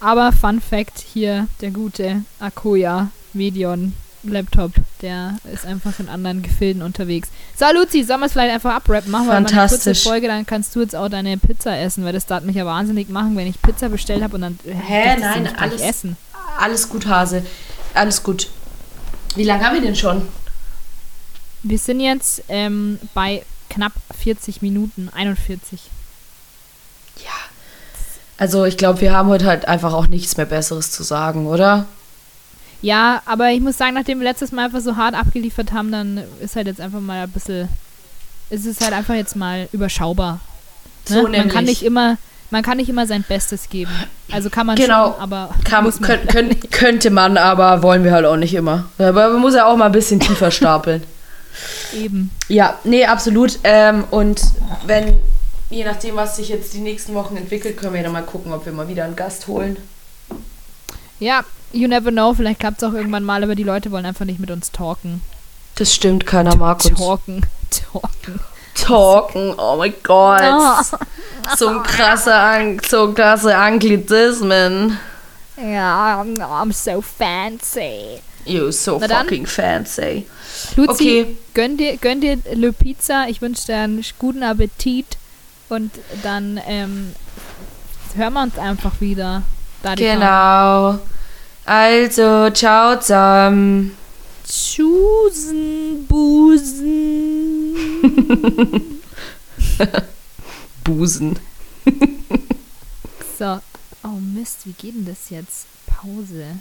A: Aber Fun Fact hier, der gute Akoya Medion Laptop, der ist einfach in anderen Gefilden unterwegs. So, Luzi, sollen wir es vielleicht einfach abrappen? Machen wir mal eine kurze. Folge, dann kannst du jetzt auch deine Pizza essen, weil das darf mich ja wahnsinnig machen, wenn ich Pizza bestellt habe und dann äh,
B: Hä? Nein, alles-
A: essen.
B: Alles gut, Hase. Alles gut. Wie lange haben wir denn schon?
A: Wir sind jetzt ähm, bei knapp 40 Minuten, 41.
B: Ja. Also ich glaube, wir haben heute halt einfach auch nichts mehr Besseres zu sagen, oder?
A: Ja, aber ich muss sagen, nachdem wir letztes Mal einfach so hart abgeliefert haben, dann ist halt jetzt einfach mal ein bisschen, ist es halt einfach jetzt mal überschaubar. Ne?
B: So
A: man kann nicht immer, man kann nicht immer sein Bestes geben. Also kann man
B: Genau.
A: schon, aber
B: Kann,
A: man
B: könnt, könnt, könnte man, aber wollen wir halt auch nicht immer. Aber man muss ja auch mal ein bisschen tiefer stapeln. [laughs]
A: eben.
B: Ja, nee, absolut. Ähm, und wenn, je nachdem, was sich jetzt die nächsten Wochen entwickelt, können wir dann mal gucken, ob wir mal wieder einen Gast holen.
A: Ja, you never know, vielleicht klappt es auch irgendwann mal, aber die Leute wollen einfach nicht mit uns talken.
B: Das stimmt, keiner mag uns.
A: Talken. [laughs] Talken.
B: Talken, oh mein Gott.
A: Ah.
B: So ein krasser, so krasse Anglizismen.
A: Ja, I'm so fancy.
B: You so
A: Na dann.
B: fucking fancy.
A: Luzi,
B: Okay.
A: gönn dir, gönn dir Le Pizza. Ich wünsche dir einen guten Appetit. Und dann ähm, hören wir uns einfach wieder.
B: Genau. Also, ciao zusammen.
A: Chusen, Busen. [laughs]
B: Busen.
A: So. Oh Mist, wie geht denn das jetzt? Pause.